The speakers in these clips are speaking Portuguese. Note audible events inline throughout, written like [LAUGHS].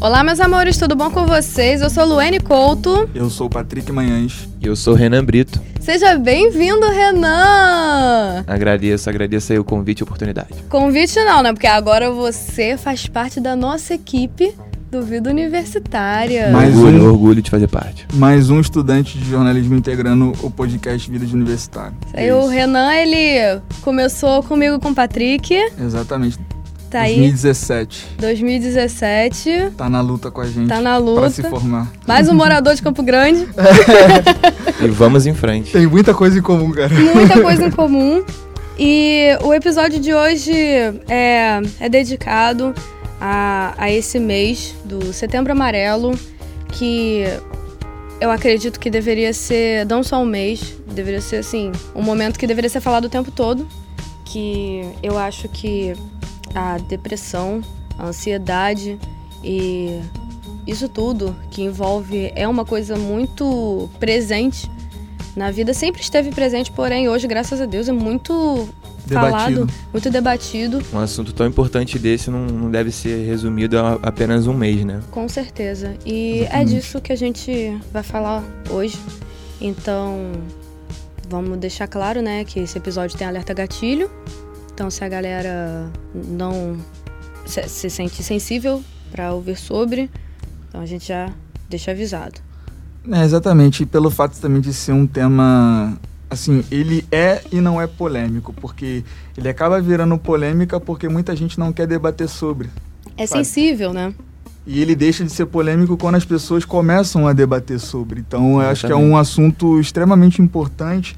Olá, meus amores, tudo bom com vocês? Eu sou Luane Couto. Eu sou o Patrick Manhães. E eu sou o Renan Brito. Seja bem-vindo, Renan! Agradeço, agradeço aí o convite e a oportunidade. Convite não, né? Porque agora você faz parte da nossa equipe do Vida Universitária. Mais orgulho, um, orgulho de fazer parte. Mais um estudante de jornalismo integrando o podcast Vida de Universitário. Aí o Renan, ele começou comigo com o Patrick. Exatamente. Tá 2017. Aí, 2017. Tá na luta com a gente. Tá na luta. Pra se formar. Mais um morador de Campo Grande. [LAUGHS] e vamos em frente. Tem muita coisa em comum, cara. Muita coisa em [LAUGHS] comum. E o episódio de hoje é, é dedicado a, a esse mês do Setembro Amarelo, que eu acredito que deveria ser não só um mês, deveria ser assim, um momento que deveria ser falado o tempo todo. Que eu acho que a depressão, a ansiedade e isso tudo que envolve é uma coisa muito presente na vida, sempre esteve presente, porém hoje, graças a Deus, é muito debatido. falado, muito debatido. Um assunto tão importante desse não, não deve ser resumido a apenas um mês, né? Com certeza. E é disso que a gente vai falar hoje. Então, vamos deixar claro, né, que esse episódio tem alerta gatilho. Então, se a galera não se, se sente sensível para ouvir sobre, então a gente já deixa avisado. É, exatamente, e pelo fato também de ser um tema assim, ele é e não é polêmico, porque ele acaba virando polêmica porque muita gente não quer debater sobre. É sabe? sensível, né? E ele deixa de ser polêmico quando as pessoas começam a debater sobre. Então, eu acho que é um assunto extremamente importante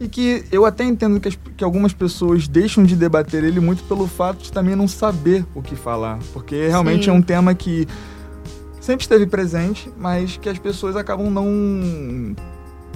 e que eu até entendo que, as, que algumas pessoas deixam de debater ele muito pelo fato de também não saber o que falar. Porque realmente Sim. é um tema que sempre esteve presente, mas que as pessoas acabam não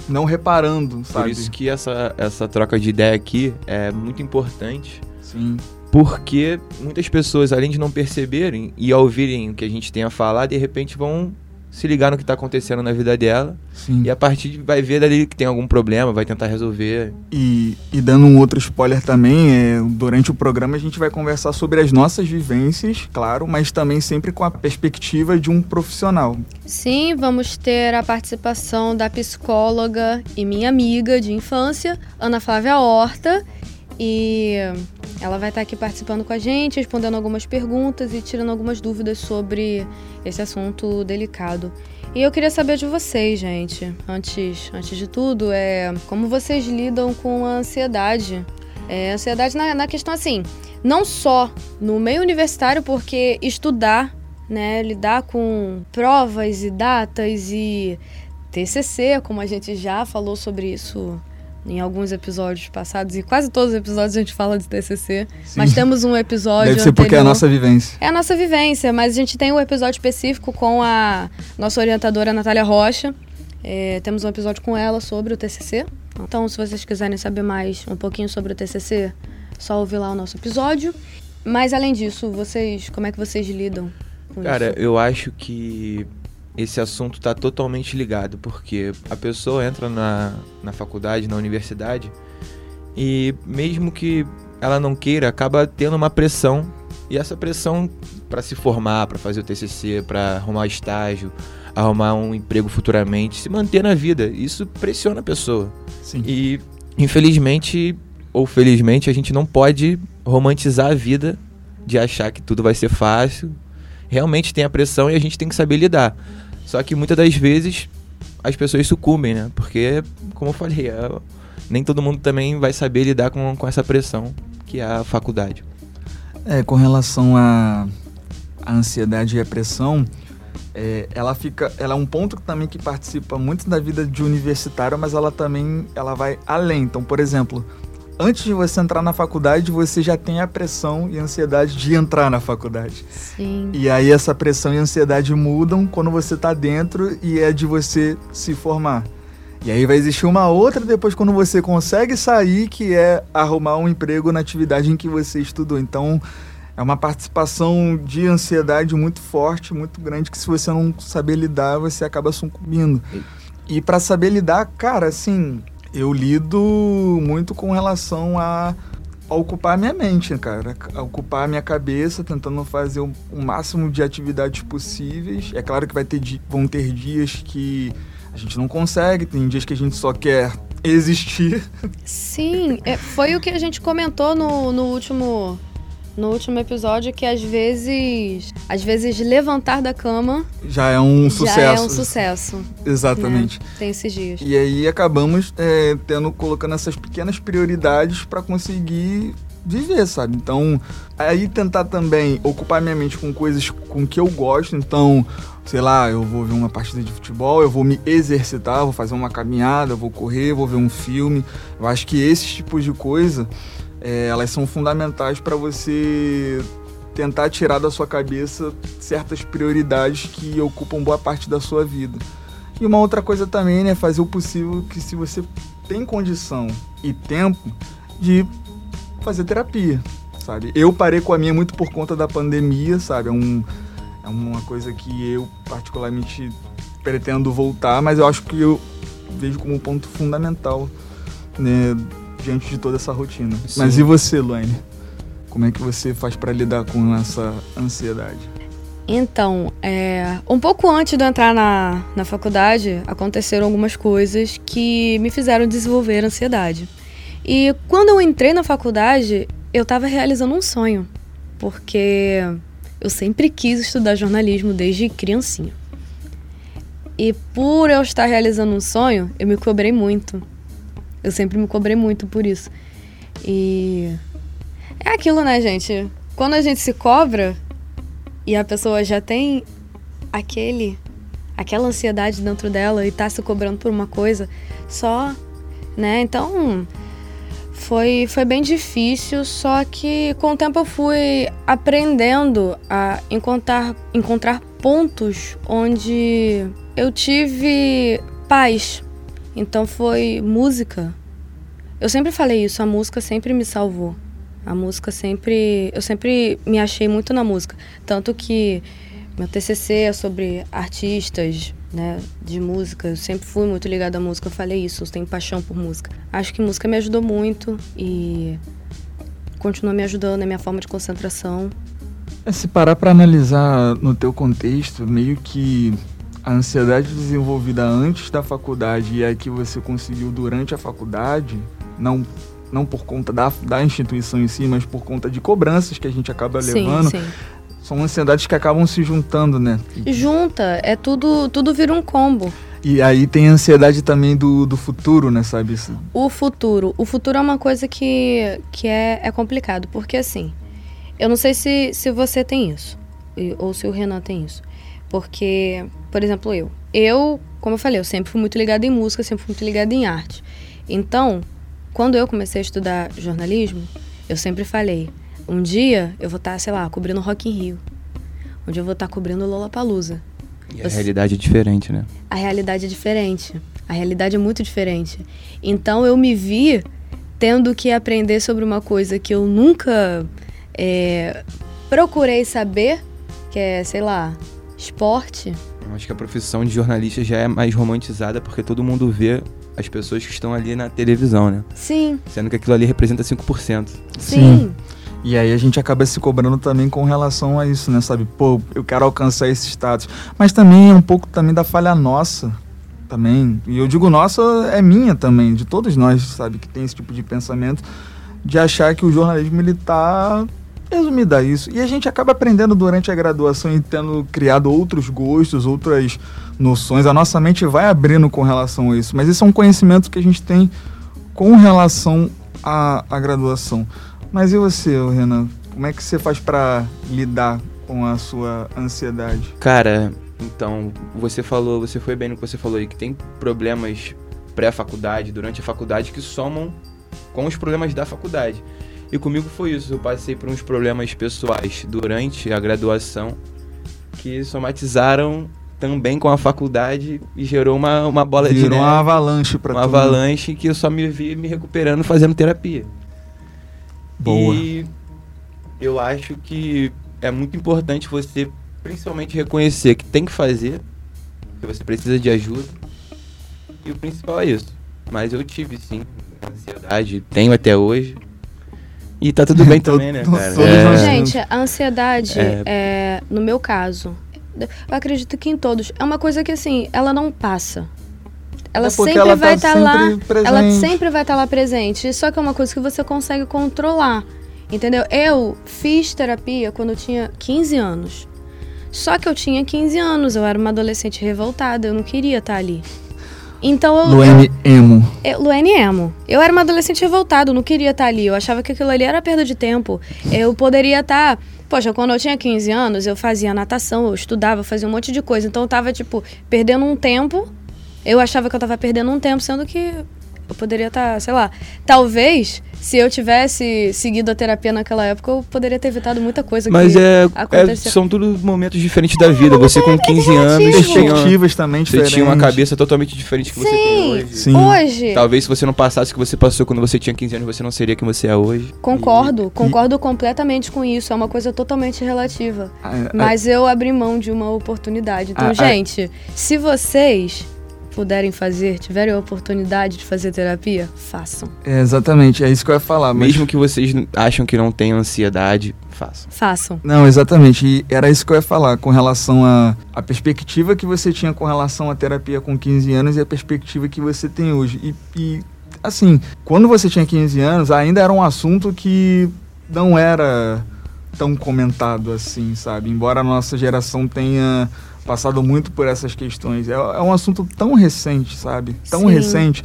não reparando, sabe? Por isso que essa, essa troca de ideia aqui é muito importante. Sim. Porque muitas pessoas, além de não perceberem e ouvirem o que a gente tem a falar, de repente vão se ligar no que está acontecendo na vida dela. Sim. E a partir de, vai ver dali que tem algum problema, vai tentar resolver. E, e dando um outro spoiler também, é, durante o programa a gente vai conversar sobre as nossas vivências, claro, mas também sempre com a perspectiva de um profissional. Sim, vamos ter a participação da psicóloga e minha amiga de infância, Ana Flávia Horta. E ela vai estar aqui participando com a gente, respondendo algumas perguntas e tirando algumas dúvidas sobre esse assunto delicado. E eu queria saber de vocês, gente, antes, antes de tudo, é como vocês lidam com a ansiedade. É, ansiedade na, na questão assim, não só no meio universitário, porque estudar, né, lidar com provas e datas e TCC, como a gente já falou sobre isso em alguns episódios passados, e quase todos os episódios a gente fala de TCC, Sim. mas temos um episódio Deve ser anterior. porque é a nossa vivência. É a nossa vivência, mas a gente tem um episódio específico com a nossa orientadora Natália Rocha, é, temos um episódio com ela sobre o TCC. Então, se vocês quiserem saber mais um pouquinho sobre o TCC, só ouvir lá o nosso episódio. Mas, além disso, vocês, como é que vocês lidam com Cara, isso? Cara, eu acho que esse assunto está totalmente ligado, porque a pessoa entra na, na faculdade, na universidade, e mesmo que ela não queira, acaba tendo uma pressão, e essa pressão para se formar, para fazer o TCC, para arrumar estágio, arrumar um emprego futuramente, se manter na vida, isso pressiona a pessoa. Sim. E infelizmente ou felizmente a gente não pode romantizar a vida de achar que tudo vai ser fácil. Realmente tem a pressão e a gente tem que saber lidar. Só que muitas das vezes as pessoas sucumbem, né? Porque, como eu falei, é, nem todo mundo também vai saber lidar com, com essa pressão que é a faculdade. É, com relação à ansiedade e a pressão, é, ela fica, ela é um ponto também que participa muito da vida de universitário, mas ela também ela vai além. Então, por exemplo, antes de você entrar na faculdade, você já tem a pressão e a ansiedade de entrar na faculdade. Sim. E aí essa pressão e ansiedade mudam quando você está dentro e é de você se formar. E aí vai existir uma outra depois quando você consegue sair, que é arrumar um emprego na atividade em que você estudou. Então, é uma participação de ansiedade muito forte, muito grande, que se você não saber lidar, você acaba sucumbindo. E para saber lidar, cara, assim, eu lido muito com relação a a ocupar minha mente, cara. A ocupar minha cabeça, tentando fazer o, o máximo de atividades possíveis. É claro que vai ter, vão ter dias que a gente não consegue, tem dias que a gente só quer [LAUGHS] existir. Sim, é, foi o que a gente comentou no, no último no último episódio que às vezes às vezes levantar da cama já é um sucesso. Já é um sucesso. Exatamente. Né? Tem esses dias. E aí acabamos é, tendo colocando essas pequenas prioridades para conseguir viver, sabe? Então, aí tentar também ocupar minha mente com coisas com que eu gosto. Então, sei lá, eu vou ver uma partida de futebol, eu vou me exercitar, vou fazer uma caminhada, vou correr, vou ver um filme. Eu acho que esses tipos de coisa é, elas são fundamentais para você tentar tirar da sua cabeça certas prioridades que ocupam boa parte da sua vida. E uma outra coisa também é né, fazer o possível que se você tem condição e tempo de fazer terapia, sabe? Eu parei com a minha muito por conta da pandemia, sabe? É, um, é uma coisa que eu particularmente pretendo voltar, mas eu acho que eu vejo como um ponto fundamental, né? Diante de toda essa rotina. Sim. Mas e você, Luane? Como é que você faz para lidar com essa ansiedade? Então, é, um pouco antes de eu entrar na, na faculdade, aconteceram algumas coisas que me fizeram desenvolver ansiedade. E quando eu entrei na faculdade, eu estava realizando um sonho, porque eu sempre quis estudar jornalismo desde criancinha. E por eu estar realizando um sonho, eu me cobrei muito. Eu sempre me cobrei muito por isso. E é aquilo, né, gente? Quando a gente se cobra e a pessoa já tem aquele aquela ansiedade dentro dela e tá se cobrando por uma coisa só, né? Então, foi, foi bem difícil, só que com o tempo eu fui aprendendo a encontrar, encontrar pontos onde eu tive paz, então foi música. Eu sempre falei isso, a música sempre me salvou. A música sempre. Eu sempre me achei muito na música. Tanto que meu TCC é sobre artistas né, de música. Eu sempre fui muito ligada à música. Eu falei isso, eu tenho paixão por música. Acho que música me ajudou muito e continua me ajudando na minha forma de concentração. É, se parar para analisar no teu contexto, meio que a ansiedade desenvolvida antes da faculdade e a que você conseguiu durante a faculdade, não, não por conta da, da instituição em si, mas por conta de cobranças que a gente acaba sim, levando, sim. são ansiedades que acabam se juntando, né? Junta, é tudo, tudo vira um combo. E aí tem a ansiedade também do, do futuro, né, sabe? O futuro. O futuro é uma coisa que, que é, é complicado, porque assim, eu não sei se, se você tem isso, ou se o Renan tem isso. Porque, por exemplo, eu. Eu, como eu falei, eu sempre fui muito ligada em música, sempre fui muito ligada em arte. Então, quando eu comecei a estudar jornalismo, eu sempre falei: um dia eu vou estar, sei lá, cobrindo Rock in Rio. Um dia eu vou estar cobrindo Lollapalooza. E a realidade é diferente, né? A realidade é diferente. A realidade é muito diferente. Então eu me vi tendo que aprender sobre uma coisa que eu nunca é, procurei saber, que é, sei lá, esporte. Eu acho que a profissão de jornalista já é mais romantizada porque todo mundo vê as pessoas que estão ali na televisão, né? Sim. Sendo que aquilo ali representa 5%. Sim. Sim. E aí a gente acaba se cobrando também com relação a isso, né? Sabe, pô, eu quero alcançar esse status. Mas também é um pouco também da falha nossa também. E eu digo nossa, é minha também, de todos nós, sabe, que tem esse tipo de pensamento de achar que o jornalismo ele tá resumida isso. E a gente acaba aprendendo durante a graduação e tendo criado outros gostos, outras noções. A nossa mente vai abrindo com relação a isso. Mas esse é um conhecimento que a gente tem com relação à, à graduação. Mas e você, Renan? Como é que você faz para lidar com a sua ansiedade? Cara, então, você falou, você foi bem no que você falou aí, que tem problemas pré-faculdade, durante a faculdade, que somam com os problemas da faculdade. E comigo foi isso. Eu passei por uns problemas pessoais durante a graduação que somatizaram também com a faculdade e gerou uma, uma bola de neve. uma avalanche para Uma avalanche que eu só me vi me recuperando fazendo terapia. Boa. E eu acho que é muito importante você principalmente reconhecer que tem que fazer, que você precisa de ajuda. E o principal é isso. Mas eu tive sim ansiedade, tenho até hoje. E tá tudo bem [LAUGHS] também, né, cara? É. Gente, a ansiedade, é... é... no meu caso, eu acredito que em todos, é uma coisa que assim, ela não passa. Ela é sempre ela vai estar tá, tá lá, presente. ela sempre vai estar tá lá presente. Só que é uma coisa que você consegue controlar. Entendeu? Eu fiz terapia quando eu tinha 15 anos. Só que eu tinha 15 anos, eu era uma adolescente revoltada, eu não queria estar ali. Então eu. Luane Emo. Eu, Luane Emo. Eu era uma adolescente revoltada, eu não queria estar ali. Eu achava que aquilo ali era perda de tempo. Eu poderia estar. Poxa, quando eu tinha 15 anos, eu fazia natação, eu estudava, eu fazia um monte de coisa. Então eu tava, tipo, perdendo um tempo eu achava que eu tava perdendo um tempo, sendo que eu poderia estar, tá, sei lá, talvez se eu tivesse seguido a terapia naquela época, eu poderia ter evitado muita coisa Mas que é, é são tudo momentos diferentes da vida. Você com 15 é anos perspectivas também diferentes. Você tinha uma cabeça totalmente diferente que Sim, você tem hoje. Sim. Hoje. Talvez se você não passasse o que você passou quando você tinha 15 anos, você não seria quem você é hoje. Concordo, e, concordo e... completamente com isso. É uma coisa totalmente relativa. Ah, é, Mas eu abri mão de uma oportunidade. Então, ah, gente, se vocês puderem fazer, tiverem a oportunidade de fazer terapia, façam. É, exatamente, é isso que eu ia falar. Mas... Mesmo que vocês acham que não tenham ansiedade, façam. Façam. Não, exatamente. E era isso que eu ia falar com relação a a perspectiva que você tinha com relação à terapia com 15 anos e a perspectiva que você tem hoje. E, e assim, quando você tinha 15 anos, ainda era um assunto que não era tão comentado assim, sabe? Embora a nossa geração tenha passado muito por essas questões. É, é um assunto tão recente, sabe? Tão Sim. recente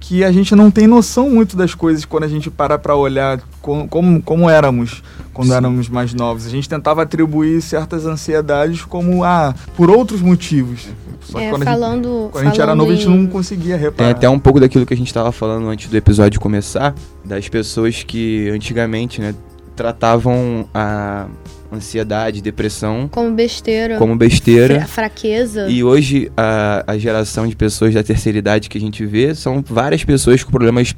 que a gente não tem noção muito das coisas quando a gente para para olhar como, como, como éramos quando Sim. éramos mais novos. A gente tentava atribuir certas ansiedades como ah, por outros motivos. Só é, quando falando, a gente, quando a gente era novo, a gente não conseguia reparar. É até um pouco daquilo que a gente estava falando antes do episódio começar, das pessoas que antigamente, né, tratavam a ansiedade, depressão. Como besteira. Como besteira. fraqueza. E hoje a, a geração de pessoas da terceira idade que a gente vê são várias pessoas com problemas,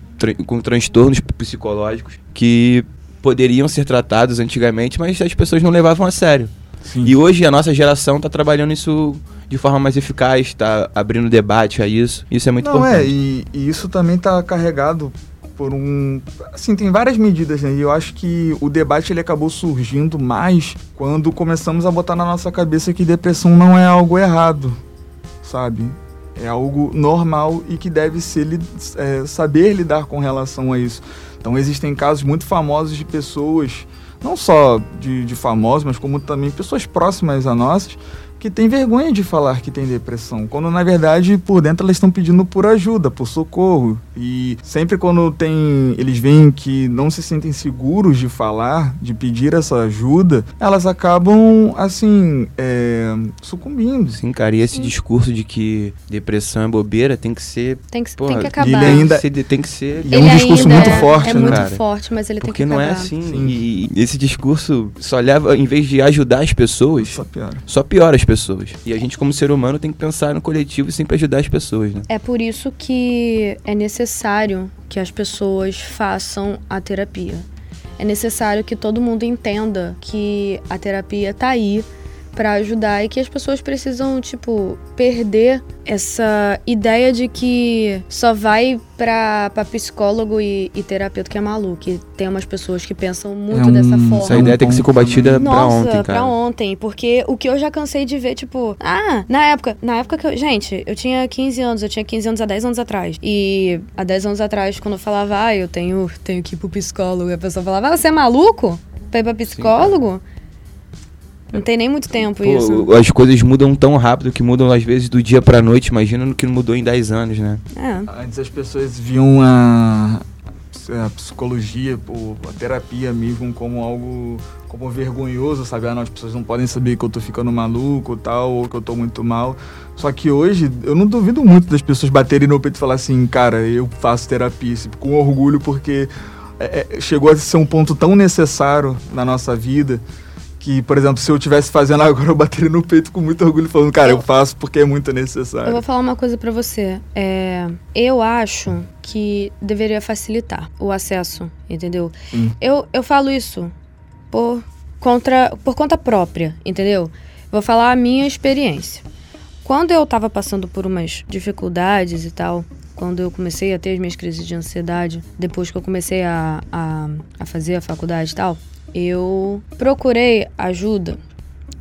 com transtornos psicológicos que poderiam ser tratados antigamente, mas as pessoas não levavam a sério. Sim. E hoje a nossa geração está trabalhando isso de forma mais eficaz, está abrindo debate a isso. Isso é muito não, importante. É, e, e isso também está carregado por um. Assim, tem várias medidas, né? E eu acho que o debate ele acabou surgindo mais quando começamos a botar na nossa cabeça que depressão não é algo errado, sabe? É algo normal e que deve ser é, saber lidar com relação a isso. Então existem casos muito famosos de pessoas, não só de, de famosos, mas como também pessoas próximas a nossas, que tem vergonha de falar que tem depressão, quando na verdade por dentro elas estão pedindo por ajuda, por socorro. E sempre quando tem eles veem que não se sentem seguros de falar, de pedir essa ajuda, elas acabam assim é, sucumbindo. Sim, cara, e esse Sim. discurso de que depressão é bobeira tem que ser. Tem que, porra, tem que acabar. Ele ainda, tem que ser. é um discurso muito é, forte, é né? muito forte, mas ele Porque tem que acabar. Porque não é assim. E, e esse discurso só leva, em vez de ajudar as pessoas, só piora. Só piora as pessoas pessoas. E a gente, como ser humano, tem que pensar no coletivo e sempre ajudar as pessoas, né? É por isso que é necessário que as pessoas façam a terapia. É necessário que todo mundo entenda que a terapia está aí para ajudar e que as pessoas precisam, tipo, perder essa ideia de que só vai pra, pra psicólogo e, e terapeuta que é maluco. Que tem umas pessoas que pensam muito é um, dessa forma. Essa ideia tem que ser combatida Nossa, pra ontem, cara. pra ontem. Porque o que eu já cansei de ver, tipo... Ah, na época... Na época que eu... Gente, eu tinha 15 anos. Eu tinha 15 anos há 10 anos atrás. E há 10 anos atrás, quando eu falava... Ah, eu tenho, tenho que ir pro psicólogo. E a pessoa falava... Ah, você é maluco? Pra ir pra psicólogo? Sim, não tem nem muito tempo Pô, isso. As coisas mudam tão rápido que mudam às vezes do dia pra noite. Imagina no que mudou em 10 anos, né? É. Antes as pessoas viam a, a psicologia, a terapia mesmo como algo como vergonhoso, sabe? Ah, não, as pessoas não podem saber que eu tô ficando maluco tal, ou que eu tô muito mal. Só que hoje, eu não duvido muito das pessoas baterem no peito e falar assim, cara, eu faço terapia, assim, com orgulho, porque é, é, chegou a ser um ponto tão necessário na nossa vida que, por exemplo, se eu estivesse fazendo agora, eu bateria no peito com muito orgulho, falando, cara, eu, eu faço porque é muito necessário. Eu vou falar uma coisa para você. É, eu acho que deveria facilitar o acesso, entendeu? Hum. Eu, eu falo isso por, contra, por conta própria, entendeu? Vou falar a minha experiência. Quando eu tava passando por umas dificuldades e tal, quando eu comecei a ter as minhas crises de ansiedade, depois que eu comecei a, a, a fazer a faculdade e tal, eu procurei ajuda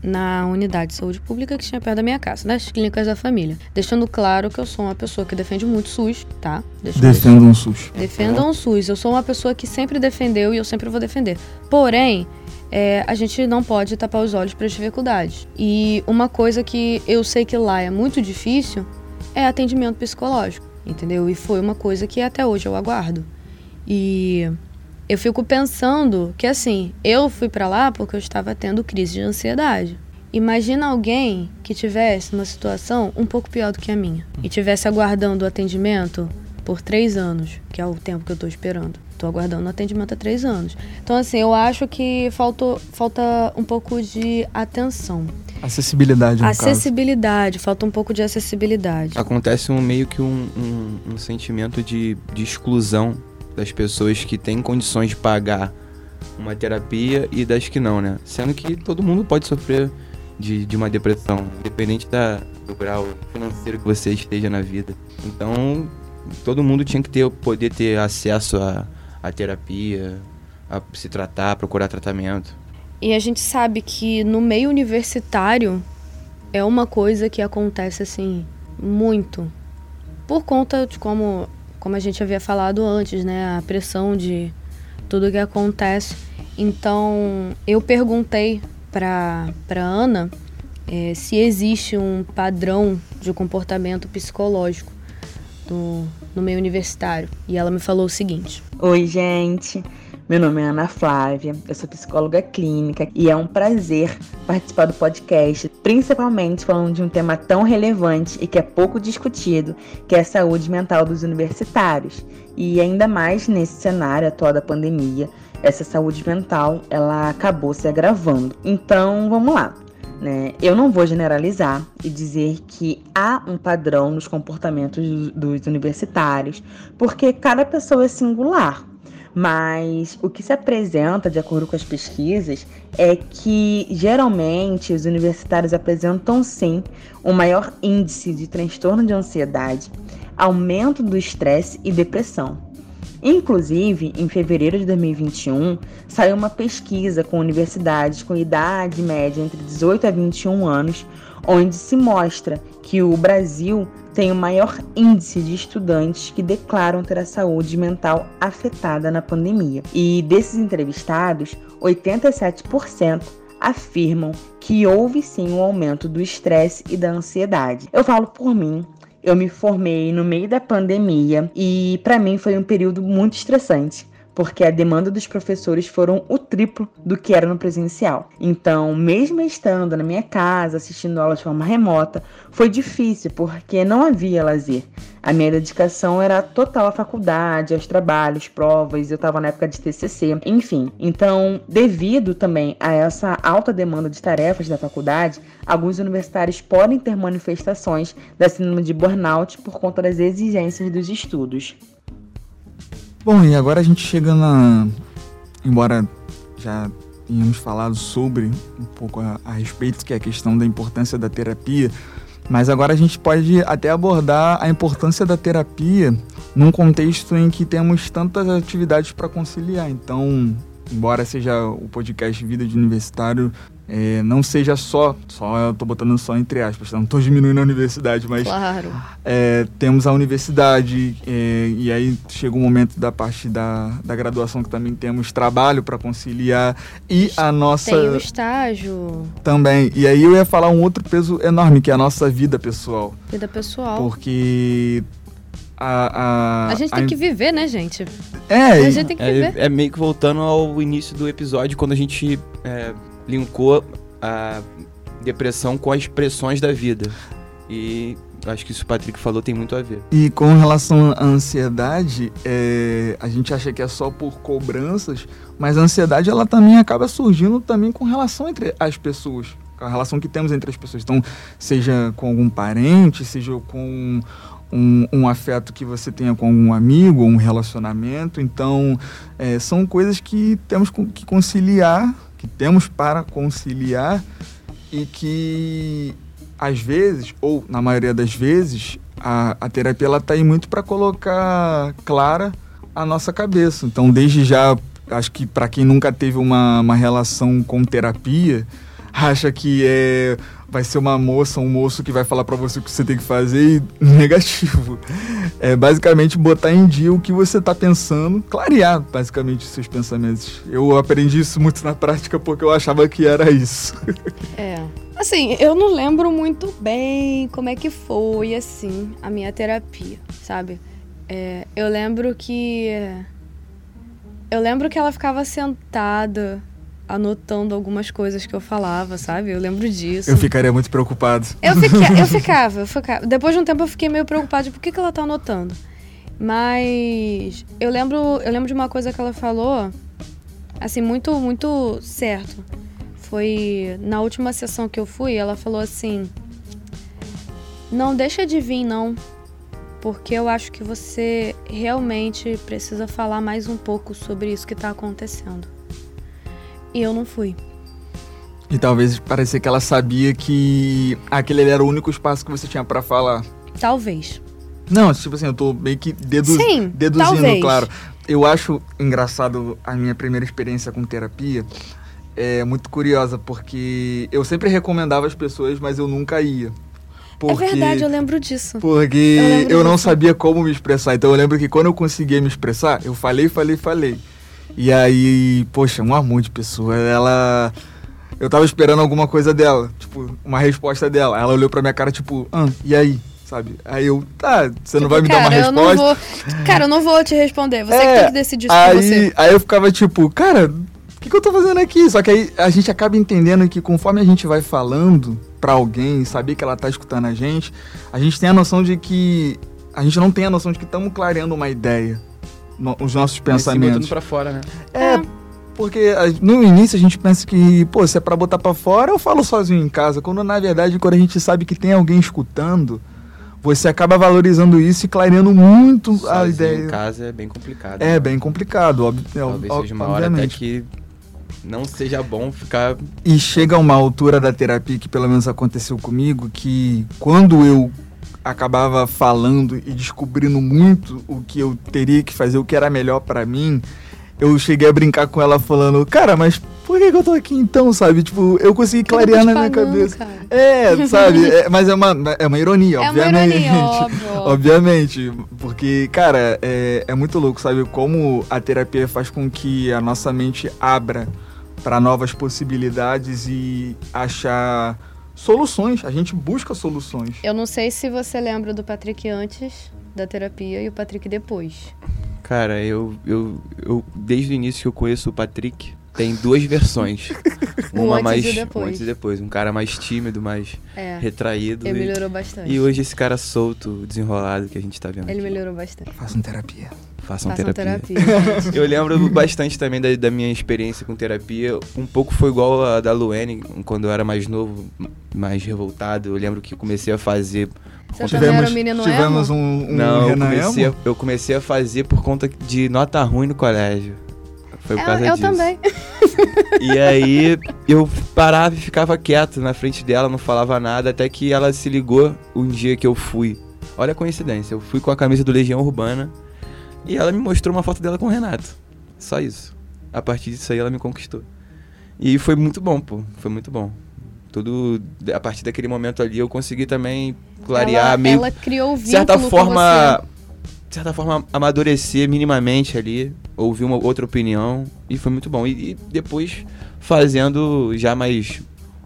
na unidade de saúde pública que tinha perto da minha casa, nas clínicas da família. Deixando claro que eu sou uma pessoa que defende muito SUS, tá? Defenda um SUS. Defenda um SUS. Eu sou uma pessoa que sempre defendeu e eu sempre vou defender. Porém, é, a gente não pode tapar os olhos para as dificuldades. E uma coisa que eu sei que lá é muito difícil é atendimento psicológico, entendeu? E foi uma coisa que até hoje eu aguardo. E eu fico pensando que assim, eu fui para lá porque eu estava tendo crise de ansiedade. Imagina alguém que tivesse uma situação um pouco pior do que a minha e tivesse aguardando o atendimento por três anos, que é o tempo que eu estou esperando. Estou aguardando o atendimento há três anos. Então, assim, eu acho que faltou, falta um pouco de atenção. Acessibilidade, no Acessibilidade, caso. falta um pouco de acessibilidade. Acontece um meio que um, um, um sentimento de, de exclusão das pessoas que têm condições de pagar uma terapia e das que não, né? Sendo que todo mundo pode sofrer de, de uma depressão, independente da, do grau financeiro que você esteja na vida. Então, todo mundo tinha que ter poder ter acesso à, à terapia, a se tratar, procurar tratamento. E a gente sabe que no meio universitário é uma coisa que acontece assim muito por conta de como como a gente havia falado antes, né, a pressão de tudo que acontece. Então, eu perguntei para Ana é, se existe um padrão de comportamento psicológico no, no meio universitário. E ela me falou o seguinte: Oi, gente. Meu nome é Ana Flávia, eu sou psicóloga clínica e é um prazer participar do podcast, principalmente falando de um tema tão relevante e que é pouco discutido, que é a saúde mental dos universitários. E ainda mais nesse cenário atual da pandemia, essa saúde mental ela acabou se agravando. Então, vamos lá. Né? Eu não vou generalizar e dizer que há um padrão nos comportamentos dos universitários, porque cada pessoa é singular. Mas o que se apresenta, de acordo com as pesquisas, é que geralmente os universitários apresentam sim um maior índice de transtorno de ansiedade, aumento do estresse e depressão. Inclusive, em fevereiro de 2021, saiu uma pesquisa com universidades com idade média entre 18 a 21 anos, onde se mostra que o Brasil tem o maior índice de estudantes que declaram ter a saúde mental afetada na pandemia. E desses entrevistados, 87% afirmam que houve sim um aumento do estresse e da ansiedade. Eu falo por mim, eu me formei no meio da pandemia e para mim foi um período muito estressante porque a demanda dos professores foram o triplo do que era no presencial. Então, mesmo estando na minha casa, assistindo aulas de forma remota, foi difícil porque não havia lazer. A minha dedicação era total à faculdade, aos trabalhos, provas, eu estava na época de TCC, enfim. Então, devido também a essa alta demanda de tarefas da faculdade, alguns universitários podem ter manifestações da síndrome de burnout por conta das exigências dos estudos. Bom, e agora a gente chega na. Embora já tenhamos falado sobre um pouco a, a, respeito, que é a questão da importância da terapia, mas agora a gente pode até abordar a importância da terapia num contexto em que temos tantas atividades para conciliar. Então, embora seja o podcast Vida de Universitário, é, não seja só, só eu tô botando só entre aspas, não tô diminuindo a universidade, mas claro. é, temos a universidade é, e aí chega o momento da parte da, da graduação que também temos trabalho para conciliar e a nossa tem o estágio também e aí eu ia falar um outro peso enorme que é a nossa vida pessoal vida pessoal porque a, a, a, gente tem a... que viver, né, gente? É, a gente tem que é, viver. É, meio que voltando ao início do episódio, quando a gente é, linkou a depressão com as pressões da vida. E acho que isso o Patrick falou tem muito a ver. E com relação à ansiedade, é, a gente acha que é só por cobranças, mas a ansiedade ela também acaba surgindo também com relação entre as pessoas. A relação que temos entre as pessoas. Então, seja com algum parente, seja com um, um, afeto que você tenha com um amigo, um relacionamento. Então, é, são coisas que temos que conciliar que temos para conciliar e que às vezes, ou na maioria das vezes, a, a terapia ela tá aí muito para colocar clara a nossa cabeça. Então, desde já, acho que para quem nunca teve uma, uma relação com terapia, [LAUGHS] acha que é vai ser uma moça, um moço que vai falar para você o que você tem que fazer e [LAUGHS] negativo. É basicamente botar em dia o que você tá pensando, clarear basicamente seus pensamentos. Eu aprendi isso muito na prática porque eu achava que era isso. É. Assim, eu não lembro muito bem como é que foi, assim, a minha terapia, sabe? É, eu lembro que. Eu lembro que ela ficava sentada anotando algumas coisas que eu falava, sabe? Eu lembro disso. Eu ficaria muito preocupado. Eu, fiquei, eu [LAUGHS] ficava, eu ficava. Depois de um tempo eu fiquei meio preocupada de por que, que ela tá anotando. Mas eu lembro, eu lembro de uma coisa que ela falou, assim, muito, muito certo. Foi na última sessão que eu fui, ela falou assim: Não deixa de vir, não. Porque eu acho que você realmente precisa falar mais um pouco sobre isso que tá acontecendo. E eu não fui. E talvez parecia que ela sabia que aquele era o único espaço que você tinha para falar. Talvez. Não, tipo assim, eu tô meio que dedu Sim, deduzindo, talvez. claro. Eu acho engraçado a minha primeira experiência com terapia. É muito curiosa, porque eu sempre recomendava as pessoas, mas eu nunca ia. Porque, É verdade, eu lembro disso. Porque Eu eu, não disso. sabia como me expressar. Então eu lembro que quando eu conseguia me expressar, eu falei, falei, falei. E aí, poxa, um amor de pessoa. Ela. Eu tava esperando alguma coisa dela, tipo, uma resposta dela. Ela olhou pra minha cara, tipo, ah, e aí? Sabe? Aí eu, tá, você não Tipo, vai me dar uma cara, eu resposta? não vou. Cara, eu não vou te responder. Você que É, tem que decidir isso aí, você. Aí eu ficava tipo, cara, o que, que eu tô fazendo aqui? Só que aí a gente acaba entendendo que conforme a gente vai falando pra alguém, saber que ela tá escutando a gente, a gente tem a noção de que. A gente não tem a noção de que estamos clareando uma ideia. No- os nossos pensamentos. pra fora, né? É, porque a- no início a gente pensa que, pô, se é pra botar pra fora, eu falo sozinho em casa. Quando na verdade, quando a gente sabe que tem alguém escutando, você acaba valorizando isso e clareando muito a Sozinho ideia. em casa é bem complicado. É bem complicado, óbvio. é, Talvez seja uma hora até obviamente. que não seja bom ficar E chega uma altura da terapia que pelo menos aconteceu comigo, que quando eu acabava falando e descobrindo muito o que eu teria que fazer, o que era melhor pra mim, eu cheguei a brincar com ela falando, cara, mas por que, que eu tô aqui então, sabe? Tipo, eu consegui clarear na minha cabeça. Cara. É, sabe? [LAUGHS] É, mas é uma, é uma ironia, É uma obviamente. ironia, [LAUGHS] óbvio. Obviamente, porque, cara, é, é muito louco, sabe? Como a terapia faz com que a nossa mente abra para novas possibilidades e achar soluções. A gente busca soluções. Eu não sei se você lembra do Patrick antes da terapia e o Patrick depois. Cara, eu, eu, eu desde o início que eu conheço o Patrick, tem duas versões. [LAUGHS] Uma antes mais e depois. o antes e depois, um cara mais tímido, mais É. retraído. Ele e, melhorou bastante. e hoje esse cara solto, desenrolado que a gente tá vendo. Ele aqui. melhorou bastante. Façam terapia. Façam Façam terapia. terapia. [LAUGHS] Eu lembro bastante também da, da minha experiência com terapia. Um pouco foi igual a da Luene, quando eu era mais novo, mais revoltado. Eu lembro que comecei a fazer. Você era um menino tivemos emo? um, um Não, eu comecei, a, eu comecei a fazer por conta de nota ruim no colégio. Foi por É, causa eu disso. também. E aí eu parava e ficava quieto na frente dela, não falava nada, até que ela se ligou um dia que eu fui. Olha a coincidência, eu fui com a camisa do Legião Urbana e ela me mostrou uma foto dela com o Renato. Só isso. A partir disso aí ela me conquistou. E foi muito bom, pô. Foi muito bom. Tudo a partir daquele momento ali eu consegui também clarear ela, meio ela criou o certa forma. De certa forma amadurecer minimamente ali, ouvir uma outra opinião e foi muito bom. E, e depois fazendo já mais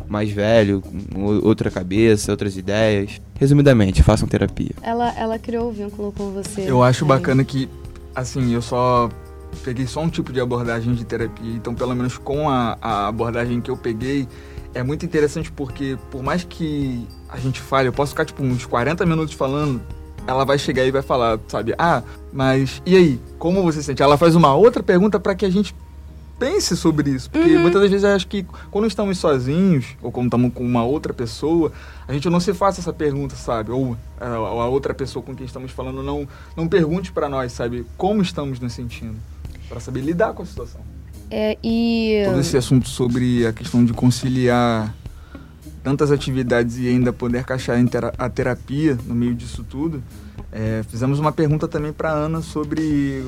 mais velho, com outra cabeça, outras ideias. Resumidamente, façam terapia. Ela, ela criou o vínculo com você. Eu acho Aí. bacana que, assim, eu só peguei só um tipo de abordagem de terapia, então pelo menos com a, a abordagem que eu peguei, é muito interessante porque por mais que a gente fale, eu posso ficar tipo uns 40 minutos falando, ela vai chegar e vai falar, sabe? Ah, mas e aí? Como você se sente? Ela faz uma outra pergunta para que a gente pense sobre isso, porque Uhum. muitas das vezes eu acho que quando estamos sozinhos ou quando estamos com uma outra pessoa, a gente não se faça essa pergunta, sabe? Ou a, a outra pessoa com quem estamos falando não não pergunte para nós, sabe, como estamos nos sentindo, para saber lidar com a situação. É, e. Todo esse assunto sobre a questão de conciliar tantas atividades e ainda poder encaixar a terapia no meio disso tudo, é, fizemos uma pergunta também para Ana sobre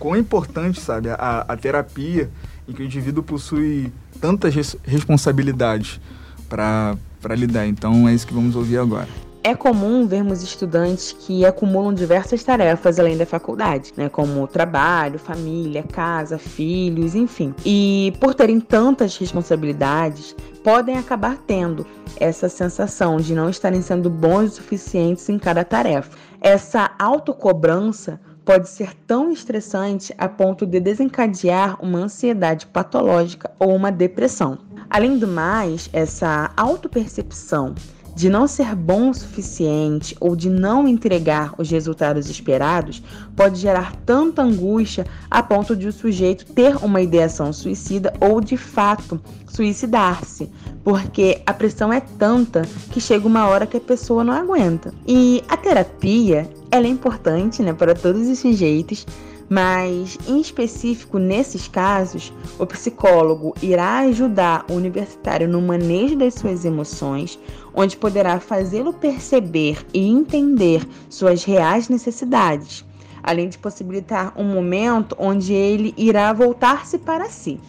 quão importante, sabe, a, a terapia em que o indivíduo possui tantas res responsabilidades para lidar. Então é isso que vamos ouvir agora. É comum vermos estudantes que acumulam diversas tarefas além da faculdade, né, como trabalho, família, casa, filhos, enfim. E por terem tantas responsabilidades, podem acabar tendo essa sensação de não estarem sendo bons o suficientes em cada tarefa. Essa autocobrança pode ser tão estressante a ponto de desencadear uma ansiedade patológica ou uma depressão. Além do mais, essa autopercepção de não ser bom o suficiente ou de não entregar os resultados esperados pode gerar tanta angústia a ponto de o sujeito ter uma ideação suicida ou de fato suicidar-se, porque a pressão é tanta que chega uma hora que a pessoa não aguenta. E a terapia, ela é importante, né, para todos os sujeitos, mas em específico nesses casos, o psicólogo irá ajudar o universitário no manejo das suas emoções, onde poderá fazê-lo perceber e entender suas reais necessidades, além de possibilitar um momento onde ele irá voltar-se para si.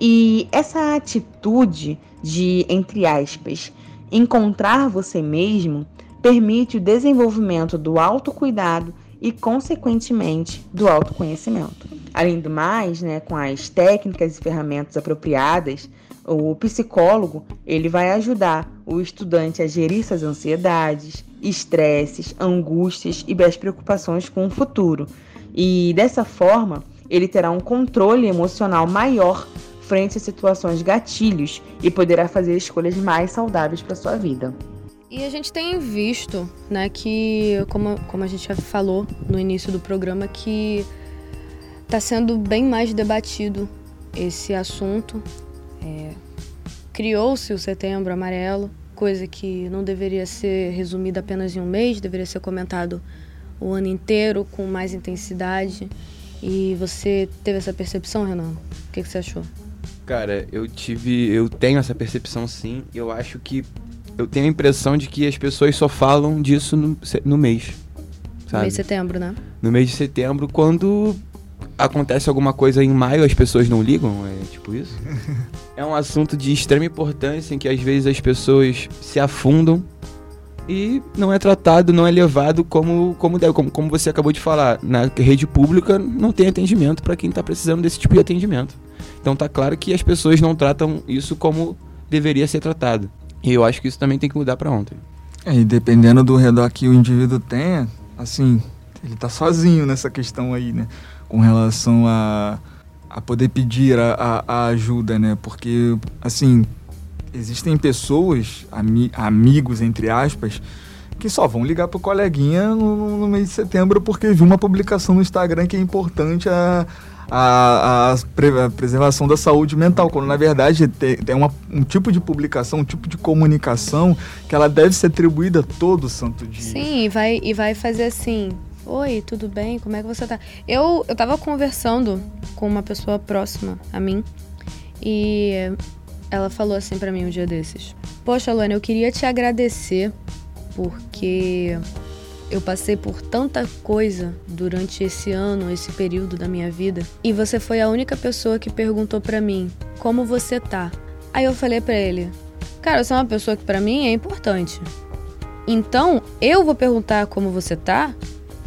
E essa atitude de, entre aspas, encontrar você mesmo permite o desenvolvimento do autocuidado e, consequentemente, do autoconhecimento. Além do mais, né, com as técnicas e ferramentas apropriadas, o psicólogo ele vai ajudar o estudante a gerir suas ansiedades, estresses, angústias e as preocupações com o futuro. E dessa forma, ele terá um controle emocional maior frente a situações gatilhos e poderá fazer escolhas mais saudáveis para sua vida. E a gente tem visto, né, que, como, como a gente já falou no início do programa, que está sendo bem mais debatido esse assunto. É, Criou-se o Setembro Amarelo, coisa que não deveria ser resumida apenas em um mês, deveria ser comentado o ano inteiro com mais intensidade. E você teve essa percepção, Renan? O que, que você achou? Cara, eu tive, eu tenho essa percepção sim. Eu acho que eu tenho a impressão de que as pessoas só falam disso no, no mês. Sabe? No mês de setembro, né? No mês de setembro, quando acontece alguma coisa em maio, as pessoas não ligam, é tipo isso. [LAUGHS] é um assunto de extrema importância em que às vezes as pessoas se afundam e não é tratado, não é levado como como deve, como, como você acabou de falar, na rede pública não tem atendimento para quem está precisando desse tipo de atendimento. Então tá claro que as pessoas não tratam isso como deveria ser tratado. E eu acho que isso também tem que mudar para ontem. É, e dependendo do redor que o indivíduo tenha, assim, ele tá sozinho nessa questão aí, né? Com relação a, a poder pedir a, a, a ajuda, né? Porque, assim, existem pessoas, ami, amigos, entre aspas, que só vão ligar pro coleguinha no, no mês de setembro porque viu uma publicação no Instagram que é importante a, a, a, a, preservação da saúde mental, quando na verdade tem, tem uma, um tipo de publicação, um tipo de comunicação que ela deve ser atribuída todo santo dia. Sim, e vai, e vai fazer assim. Oi, tudo bem? Como é que você tá? Eu, eu tava conversando com uma pessoa próxima a mim e ela falou assim para mim um dia desses: Poxa, Luana, eu queria te agradecer porque eu passei por tanta coisa durante esse ano, esse período da minha vida, e você foi a única pessoa que perguntou para mim: "Como você tá?". Aí eu falei para ele: "Cara, você é uma pessoa que para mim é importante. Então, eu vou perguntar como você tá,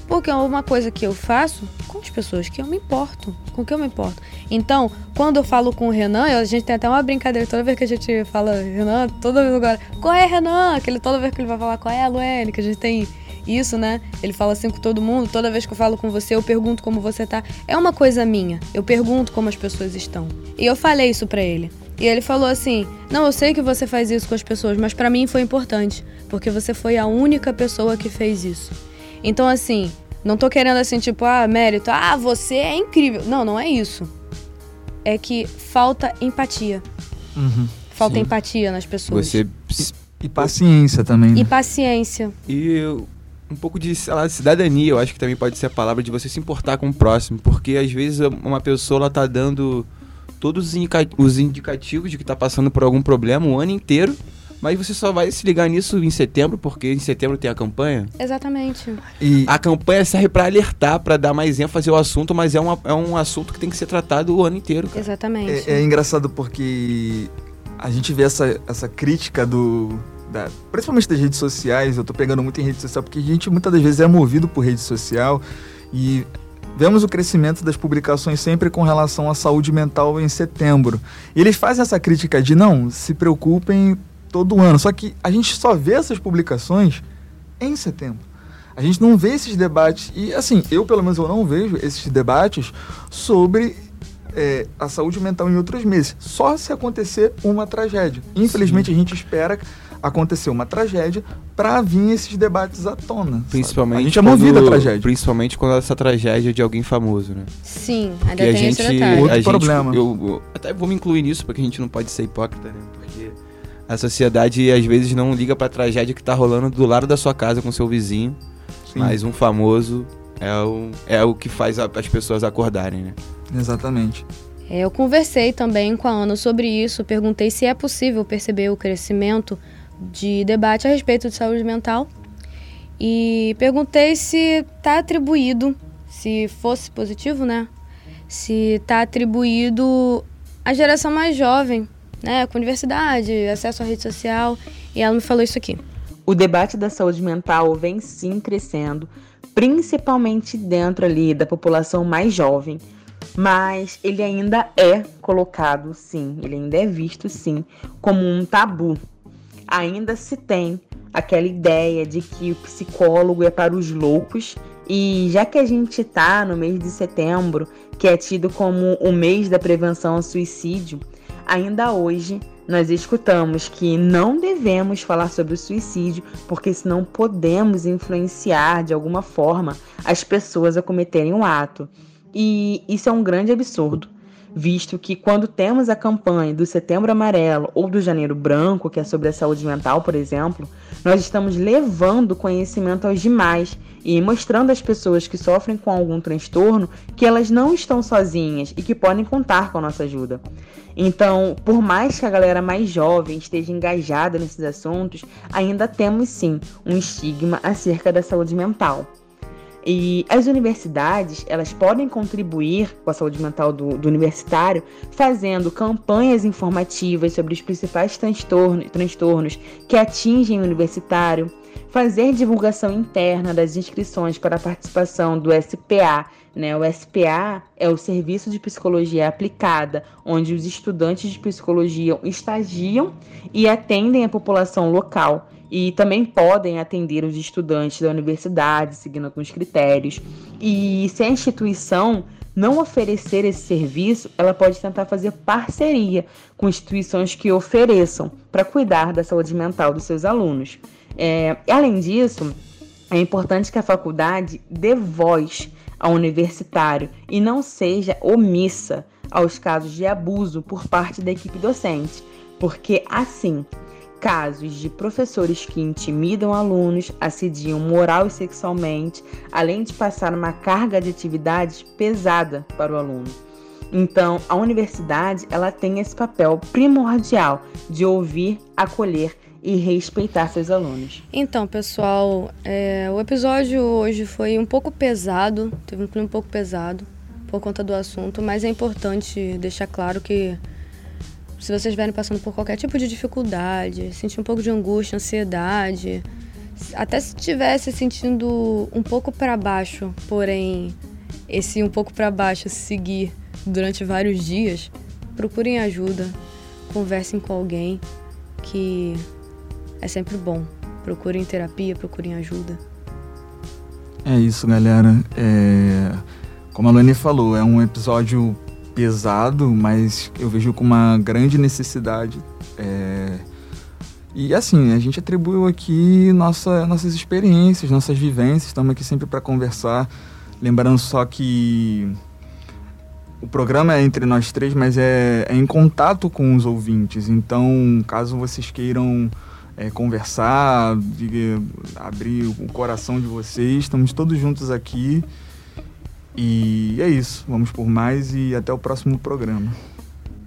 porque é uma coisa que eu faço com as pessoas que eu me importo, com que eu me importo. Então, quando eu falo com o Renan, a gente tem até uma brincadeira toda vez que a gente fala Renan, toda vez agora, qual é Renan? Aquele toda vez que ele vai falar qual é a Luene, que a gente tem isso, né? Ele fala assim com todo mundo. Toda vez que eu falo com você, eu pergunto como você tá. É uma coisa minha. Eu pergunto como as pessoas estão. E eu falei isso para ele. E ele falou assim: "Não, eu sei que você faz isso com as pessoas, mas para mim foi importante, porque você foi a única pessoa que fez isso". Então assim, não tô querendo assim tipo, ah, mérito, ah, você é incrível. Não, não é isso. É que falta empatia. Uhum, falta sim. empatia nas pessoas. Você e paciência também. Né? E paciência. E um pouco de lá, cidadania, eu acho que também pode ser a palavra de você se importar com o próximo, porque às vezes uma pessoa ela tá dando todos os, indicativos de que tá passando por algum problema o ano inteiro, Mas você só vai se ligar nisso em setembro, porque em setembro tem a campanha. Exatamente. E a campanha serve para alertar, para dar mais ênfase ao assunto, mas é, uma, é um assunto que tem que ser tratado o ano inteiro. Cara. Exatamente. É, é engraçado porque a gente vê essa, essa crítica do, da, principalmente das redes sociais, eu tô pegando muito em rede social, porque a gente muitas das vezes é movido por rede social e vemos o crescimento das publicações sempre com relação à saúde mental em setembro. E eles fazem essa crítica de não, se preocupem todo ano. Só que a gente só vê essas publicações em setembro. A gente não vê esses debates, e assim, eu pelo menos eu não vejo esses debates sobre é, a saúde mental em outros meses. Só se acontecer uma tragédia. Infelizmente Sim. a gente espera acontecer uma tragédia para vir esses debates à tona. Principalmente a gente é movido a tragédia. Principalmente quando essa tragédia é de alguém famoso, né? Sim, ainda tem a gente, esse detalhe. Outro a problema. Gente, eu, eu, até vou me incluir nisso porque a gente não pode ser hipócrita, né? Porque a sociedade às vezes não liga para a tragédia que está rolando do lado da sua casa com seu vizinho, Sim. mas um famoso é o, é o que faz a, as pessoas acordarem, né? Exatamente. É, eu conversei também com a Ana sobre isso, perguntei se é possível perceber o crescimento de debate a respeito de saúde mental e perguntei se está atribuído, se fosse positivo, né? Se está atribuído à geração mais jovem, né? Com universidade, acesso à rede social. E ela me falou isso aqui. O debate da saúde mental vem sim crescendo, principalmente dentro ali da população mais jovem. Mas ele ainda é colocado, sim, ele ainda é visto, sim, como um tabu ainda se tem aquela ideia de que o psicólogo é para os loucos. E já que a gente está no mês de setembro, que é tido como o mês da prevenção ao suicídio, ainda hoje nós escutamos que não devemos falar sobre o suicídio, porque senão podemos influenciar de alguma forma as pessoas a cometerem um ato. E isso é um grande absurdo visto que quando temos a campanha do Setembro Amarelo ou do Janeiro Branco, que é sobre a saúde mental, por exemplo, nós estamos levando conhecimento aos demais e mostrando às pessoas que sofrem com algum transtorno que elas não estão sozinhas e que podem contar com a nossa ajuda. Então, por mais que a galera mais jovem esteja engajada nesses assuntos, ainda temos sim um estigma acerca da saúde mental. E as universidades, elas podem contribuir com a saúde mental do, do universitário fazendo campanhas informativas sobre os principais transtornos, transtornos que atingem o universitário, fazer divulgação interna das inscrições para a participação do SPA. Né? O SPA é o Serviço de Psicologia Aplicada, onde os estudantes de psicologia estagiam e atendem a população local e também podem atender os estudantes da universidade, seguindo alguns critérios. E se a instituição não oferecer esse serviço, ela pode tentar fazer parceria com instituições que ofereçam para cuidar da saúde mental dos seus alunos. É, além disso, é importante que a faculdade dê voz ao universitário e não seja omissa aos casos de abuso por parte da equipe docente, porque assim casos de professores que intimidam alunos, assediam moral e sexualmente, além de passar uma carga de atividades pesada para o aluno. Então, a universidade ela tem esse papel primordial de ouvir, acolher e respeitar seus alunos. Então, pessoal, é, o episódio hoje foi um pouco pesado, teve um clima um pouco pesado por conta do assunto, mas é importante deixar claro que se vocês estiverem passando por qualquer tipo de dificuldade, sentir um pouco de angústia, ansiedade, até se estiver se sentindo um pouco para baixo, porém esse um pouco para baixo seguir durante vários dias, procurem ajuda, conversem com alguém que é sempre bom. Procurem terapia, procurem ajuda. É isso, galera. É... Como a Lani falou, é um episódio pesado, mas eu vejo com uma grande necessidade. É... E assim, a gente atribuiu aqui nossa, nossas experiências, nossas vivências, estamos aqui sempre para conversar. Lembrando só que o programa é entre nós três, mas é, é em contato com os ouvintes. Então, caso vocês queiram é, conversar, abrir o coração de vocês, estamos todos juntos aqui. E é isso. Vamos por mais e até o próximo programa.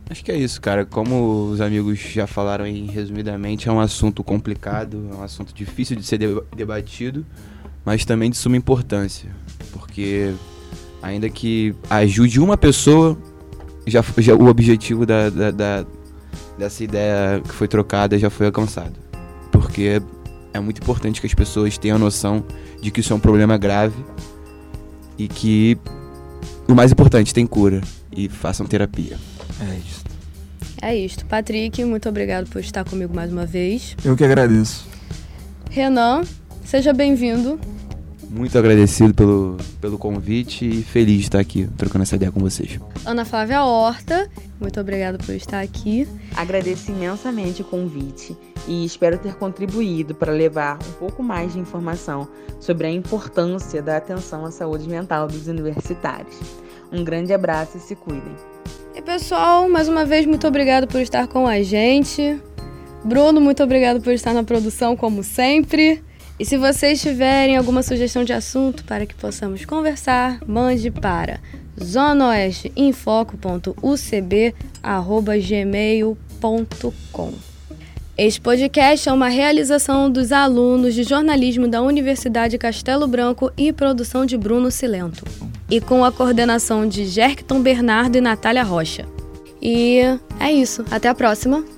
Acho que é isso, cara. Como os amigos já falaram aí resumidamente, é um assunto complicado, é um assunto difícil de ser debatido, mas também de suma importância. Porque ainda que ajude uma pessoa, já, já o objetivo da, da, da, dessa ideia que foi trocada já foi alcançado. Porque é muito importante que as pessoas tenham noção de que isso é um problema grave e que o mais importante tem cura e façam terapia. É isso. É isto. Patrick, muito obrigado por estar comigo mais uma vez. Eu que agradeço. Renan, seja bem-vindo. Muito agradecido pelo, pelo convite e feliz de estar aqui trocando essa ideia com vocês. Ana Flávia Horta, muito obrigado por estar aqui. Agradeço imensamente o convite e espero ter contribuído para levar um pouco mais de informação sobre a importância da atenção à saúde mental dos universitários. Um grande abraço e se cuidem. E pessoal, mais uma vez, muito obrigado por estar com a gente. Bruno, muito obrigado por estar na produção, como sempre. E se vocês tiverem alguma sugestão de assunto para que possamos conversar, mande para zonaoesteinfoco.ucb.gmail.com Este podcast é uma realização dos alunos de jornalismo da Universidade Castelo Branco e produção de Bruno Silento e com a coordenação de Jerkton Bernardo e Natália Rocha. E é isso, até a próxima!